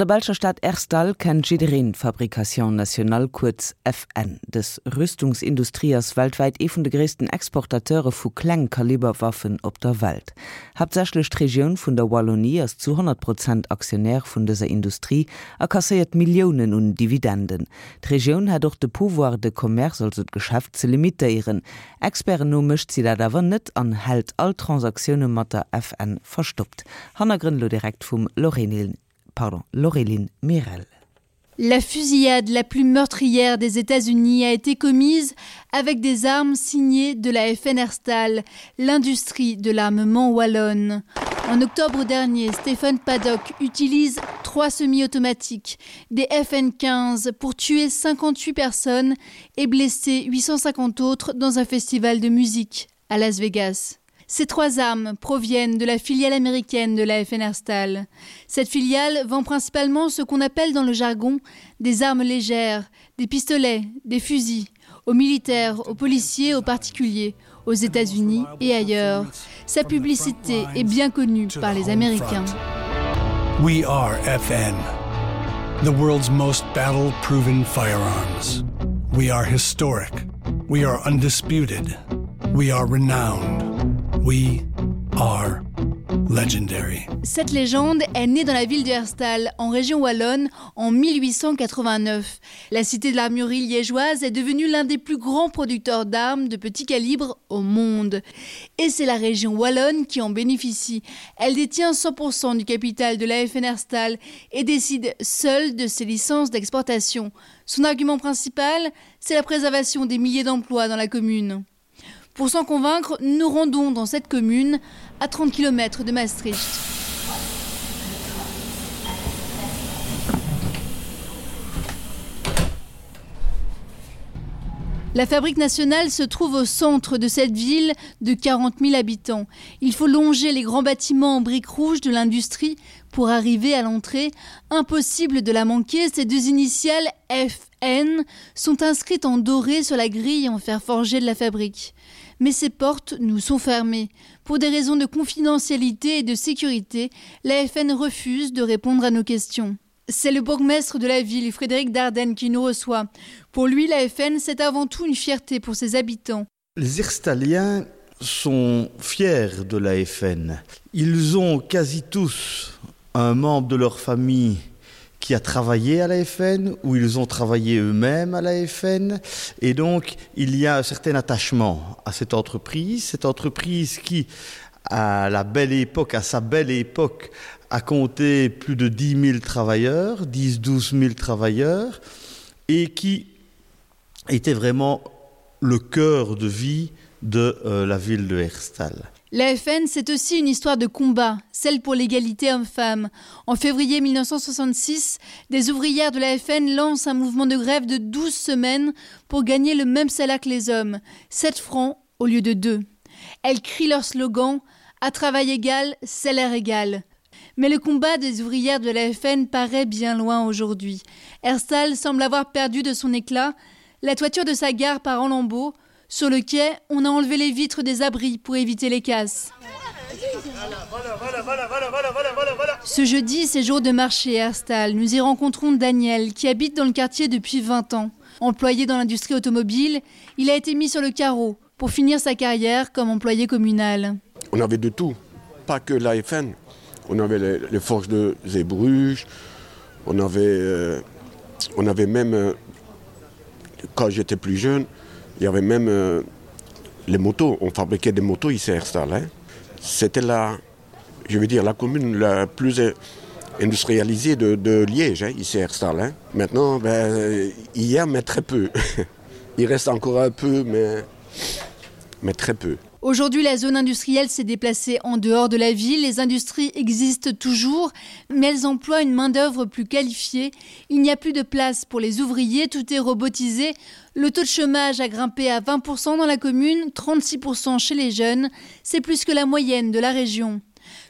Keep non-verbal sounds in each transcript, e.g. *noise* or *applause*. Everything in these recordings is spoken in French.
der Balscher Stadt Erstal kennt Jiderin Fabrikation National kurz FN des Rüstungsindustriers weltweit e vu de gressten Exportateure vu Kklengkaliberwaffen op der Welt. Hauptsächlich Region vun der Wallonie als zu 100 Prozent Aktionär vun dieser Industrie erkassiert Millionen und Dividenden. Die Region hat doch de pouvoir de Commerce als Geschäft ze limitieren. Expernomisch sie da dawer net an hält all Transaktionen mat der FN verstoppt. Hanna Grünlo direkt vum Lorenil La fusillade la plus meurtrière des États-Unis a été commise avec des armes signées de la FN Herstal, l'industrie de l'armement wallonne. En octobre dernier, Stephen Paddock utilise trois semi-automatiques, des FN-15 pour tuer 58 personnes et blesser 850 autres dans un festival de musique à Las Vegas. Ces trois armes proviennent de la filiale américaine de la FN Herstal. Cette filiale vend principalement ce qu'on appelle dans le jargon des armes légères, des pistolets, des fusils, aux militaires, aux policiers, aux particuliers, aux États-Unis et ailleurs. Sa publicité est bien connue par les Américains. We are FN, the world's most battle-proven firearms. We are historic. We are undisputed. We are renowned. We are legendary. Cette légende est née dans la ville de en région wallonne, en 1889. La cité de l'armurerie liégeoise est devenue l'un des plus grands producteurs d'armes de petit calibre au monde. Et c'est la région wallonne qui en bénéficie. Elle détient 100% du capital de la FN Herstal et décide seule de ses licences d'exportation. Son argument principal, c'est la préservation des milliers d'emplois dans la commune. Pour s'en convaincre, nous rendons dans cette commune à 30 km de Maastricht. La fabrique nationale se trouve au centre de cette ville de 40 000 habitants. Il faut longer les grands bâtiments en briques rouges de l'industrie pour arriver à l'entrée. Impossible de la manquer, ces deux initiales FN sont inscrites en doré sur la grille en fer forgé de la fabrique mais ces portes nous sont fermées. Pour des raisons de confidentialité et de sécurité, la FN refuse de répondre à nos questions. C'est le bourgmestre de la ville, Frédéric Dardenne, qui nous reçoit. Pour lui, la FN, c'est avant tout une fierté pour ses habitants. Les Irstaliens sont fiers de la FN. Ils ont quasi tous un membre de leur famille qui a travaillé à la FN, où ils ont travaillé eux-mêmes à la FN. Et donc, il y a un certain attachement à cette entreprise, cette entreprise qui, à la belle époque, à sa belle époque, a compté plus de 10 000 travailleurs, 10-12 000 travailleurs, et qui était vraiment le cœur de vie de euh, la ville de Herstal. La FN, c'est aussi une histoire de combat, celle pour l'égalité homme-femme. En février 1966, des ouvrières de la FN lancent un mouvement de grève de 12 semaines pour gagner le même salaire que les hommes, 7 francs au lieu de 2. Elles crient leur slogan à travail égal, salaire égal. Mais le combat des ouvrières de la FN paraît bien loin aujourd'hui. Herstal semble avoir perdu de son éclat, la toiture de sa gare part en lambeaux, Sur le quai, on a enlevé les vitres des abris pour éviter les casses. Ce jeudi, c'est jour de marché à Herstal. Nous y rencontrons Daniel, qui habite dans le quartier depuis 20 ans. Employé dans l'industrie automobile, il a été mis sur le carreau pour finir sa carrière comme employé communal. On avait de tout, pas que l'AFN. On avait les, forces de Zébruges, on avait, euh, même, euh, quand j'étais plus jeune, il y avait même euh, les motos on fabriquait des motos ici installé c'était là je veux dire la commune la plus industrialisée de, liège hein, ici installé maintenant ben, il y a mais très peu. *laughs* Il reste encore un peu mais mais très peu Aujourd'hui, la zone industrielle s'est déplacée en dehors de la ville. Les industries existent toujours, mais elles emploient une main-d'œuvre plus qualifiée. Il n'y a plus de place pour les ouvriers, tout est robotisé. Le taux de chômage a grimpé à 20% dans la commune, 36% chez les jeunes. C'est plus que la moyenne de la région.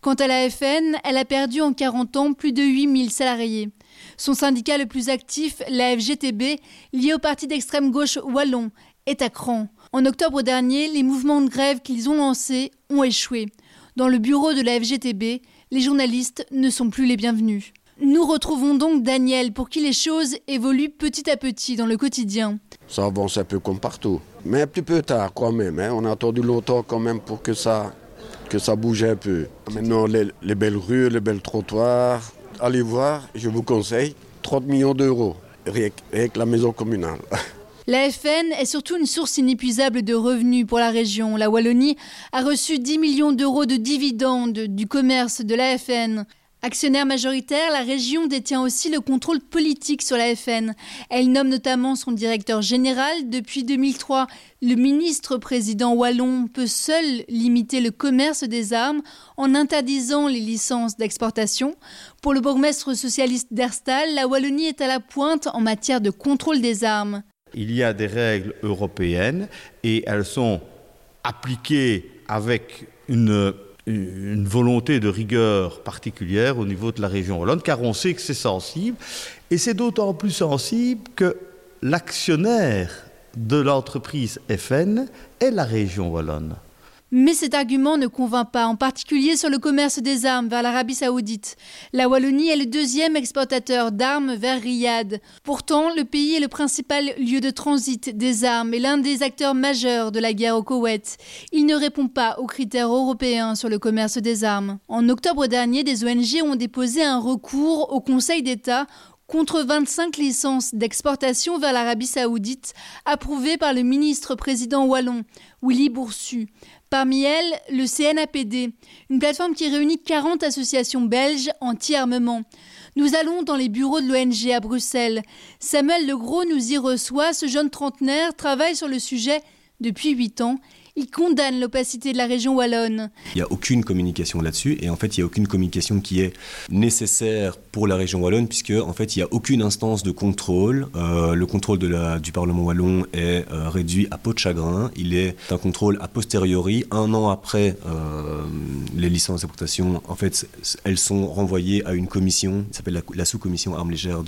Quant à la FN, elle a perdu en 40 ans plus de 8000 salariés. Son syndicat le plus actif, la FGTB, lié au parti d'extrême gauche Wallon, est à cran. En octobre dernier, les mouvements de grève qu'ils ont lancés ont échoué. Dans le bureau de la FGTB, les journalistes ne sont plus les bienvenus. Nous retrouvons donc Daniel pour qui les choses évoluent petit à petit dans le quotidien. Ça avance un peu comme partout, mais un petit peu tard quand même. Hein. On a attendu longtemps quand même pour que ça, bouge un peu. Maintenant, les belles rues, les belles trottoirs, allez voir, je vous conseille, 30 millions d'euros avec la maison communale. *laughs* La FN est surtout une source inépuisable de revenus pour la région. La Wallonie a reçu 10 millions d'euros de dividendes du commerce de la FN. Actionnaire majoritaire, la région détient aussi le contrôle politique sur la FN. Elle nomme notamment son directeur général. Depuis 2003, le ministre-président wallon peut seul limiter le commerce des armes en interdisant les licences d'exportation. Pour le bourgmestre socialiste d'Erstal, la Wallonie est à la pointe en matière de contrôle des armes. Il y a des règles européennes et elles sont appliquées avec une volonté de rigueur particulière au niveau de la région Hollande, car on sait que c'est sensible, et c'est d'autant plus sensible que l'actionnaire de l'entreprise FN est la région Wallonne. Mais cet argument ne convainc pas, en particulier sur le commerce des armes vers l'Arabie saoudite. La Wallonie est le deuxième exportateur d'armes vers Riyad. Pourtant, le pays est le principal lieu de transit des armes et l'un des acteurs majeurs de la guerre au Koweït. Il ne répond pas aux critères européens sur le commerce des armes. En octobre dernier, des ONG ont déposé un recours au Conseil d'État contre 25 licences d'exportation vers l'Arabie saoudite approuvées par le ministre-président wallon, Willy Boursu. Parmi elles, le CNAPD, une plateforme qui réunit 40 associations belges anti-armement. Nous allons dans les bureaux de l'ONG à Bruxelles. Samuel Legros nous y reçoit. Ce jeune trentenaire travaille sur le sujet depuis 8 ans il condamne l'opacité de la région wallonne. Il n'y a aucune communication là-dessus et en fait il n'y a aucune communication qui est nécessaire pour la région wallonne puisque en fait il n'y a aucune instance de contrôle. Euh, le contrôle du Parlement wallon est euh, réduit à peau de chagrin. Il est un contrôle a posteriori, un an après euh, les licences d'exploitation. En fait elles sont renvoyées à une commission qui s'appelle la, la sous-commission armes légères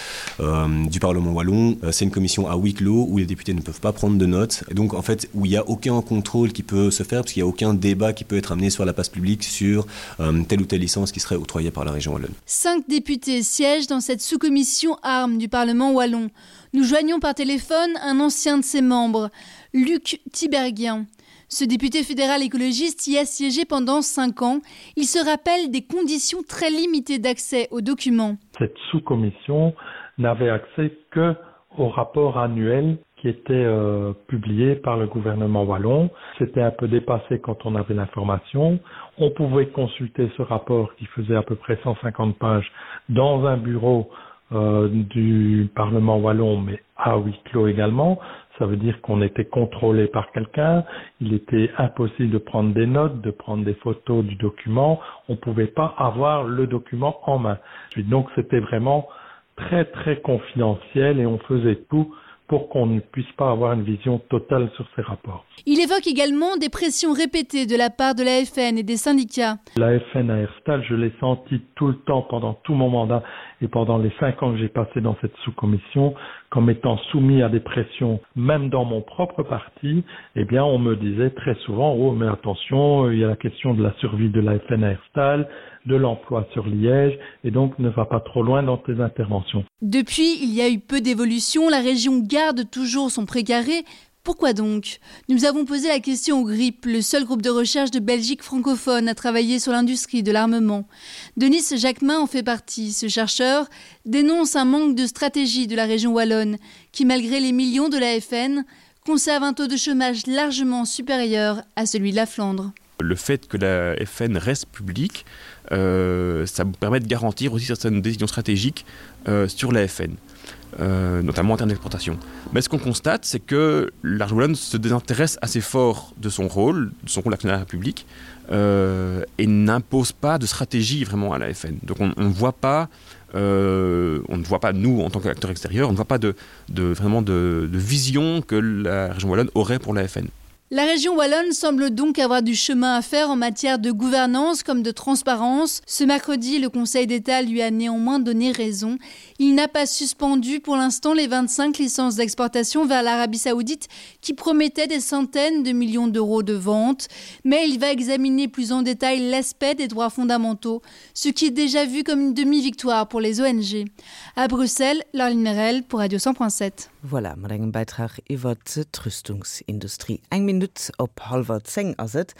du Parlement wallon. C'est une commission à huis clos où les députés ne peuvent pas prendre de notes et donc en fait où il n'y a aucun contrôle qui peut se faire parce qu'il n'y a aucun débat qui peut être amené sur la place publique sur euh, telle ou telle licence qui serait octroyée par la région wallonne. Cinq députés siègent dans cette sous-commission armes du Parlement wallon. Nous joignons par téléphone un ancien de ses membres, Luc Tiberghien. Ce député fédéral écologiste y a siégé pendant cinq ans. Il se rappelle des conditions très limitées d'accès aux documents. Cette sous-commission n'avait accès que au rapport annuel était euh, publié par le gouvernement wallon. C'était un peu dépassé quand on avait l'information. On pouvait consulter ce rapport qui faisait à peu près 150 pages dans un bureau euh, du Parlement wallon, mais à huis clos également. Ça veut dire qu'on était contrôlé par quelqu'un. Il était impossible de prendre des notes, de prendre des photos du document. On ne pouvait pas avoir le document en main. Donc c'était vraiment très très confidentiel et on faisait tout pour qu'on ne puisse pas avoir une vision totale sur ces rapports. Il évoque également des pressions répétées de la part de la FN et des syndicats. La FN à Herstal, je l'ai senti tout le temps pendant tout mon mandat et pendant les cinq ans que j'ai passé dans cette sous-commission, comme étant soumis à des pressions, même dans mon propre parti, eh bien, on me disait très souvent, oh, mais attention, il y a la question de la survie de la FN à Herstal, de l'emploi sur Liège, et donc ne va pas trop loin dans tes interventions. Depuis, il y a eu peu d'évolution, la région garde toujours son précaré, pourquoi donc? Nous avons posé la question au GRIP, le seul groupe de recherche de Belgique francophone à travailler sur l'industrie de l'armement. Denis Jacquemin en fait partie. Ce chercheur dénonce un manque de stratégie de la région wallonne, qui malgré les millions de la FN, conserve un taux de chômage largement supérieur à celui de la Flandre. Le fait que la FN reste publique, euh, ça permet de garantir aussi certaines décisions stratégiques euh, sur la FN euh, notamment en termes d'exportation. Mais ce qu'on constate, c'est que l'Arjoulan se désintéresse assez fort de son rôle, de son rôle d'actionnaire public, euh, et n'impose pas de stratégie vraiment à la FN. Donc on ne voit pas, on nous en tant qu'acteur extérieur, on ne voit pas de, de vraiment de, de vision que la région wallonne aurait pour la FN. La région wallonne semble donc avoir du chemin à faire en matière de gouvernance comme de transparence. Ce mercredi, le Conseil d'État lui a néanmoins donné raison. Il n'a pas suspendu pour l'instant les 25 licences d'exportation vers l'Arabie saoudite qui promettaient des centaines de millions d'euros de vente, mais il va examiner plus en détail l'aspect des droits fondamentaux, ce qui est déjà vu comme une demi-victoire pour les ONG. À Bruxelles, Laureline Merel pour Radio 100.7. Voilà engem Beitrag ze Trüstungsindustrie. Eg Minut op halber Zeng aset,